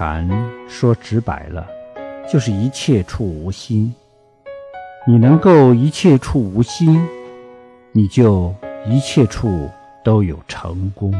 禅说直白了就是一切处无心。你能够一切处无心你就一切处都有成功。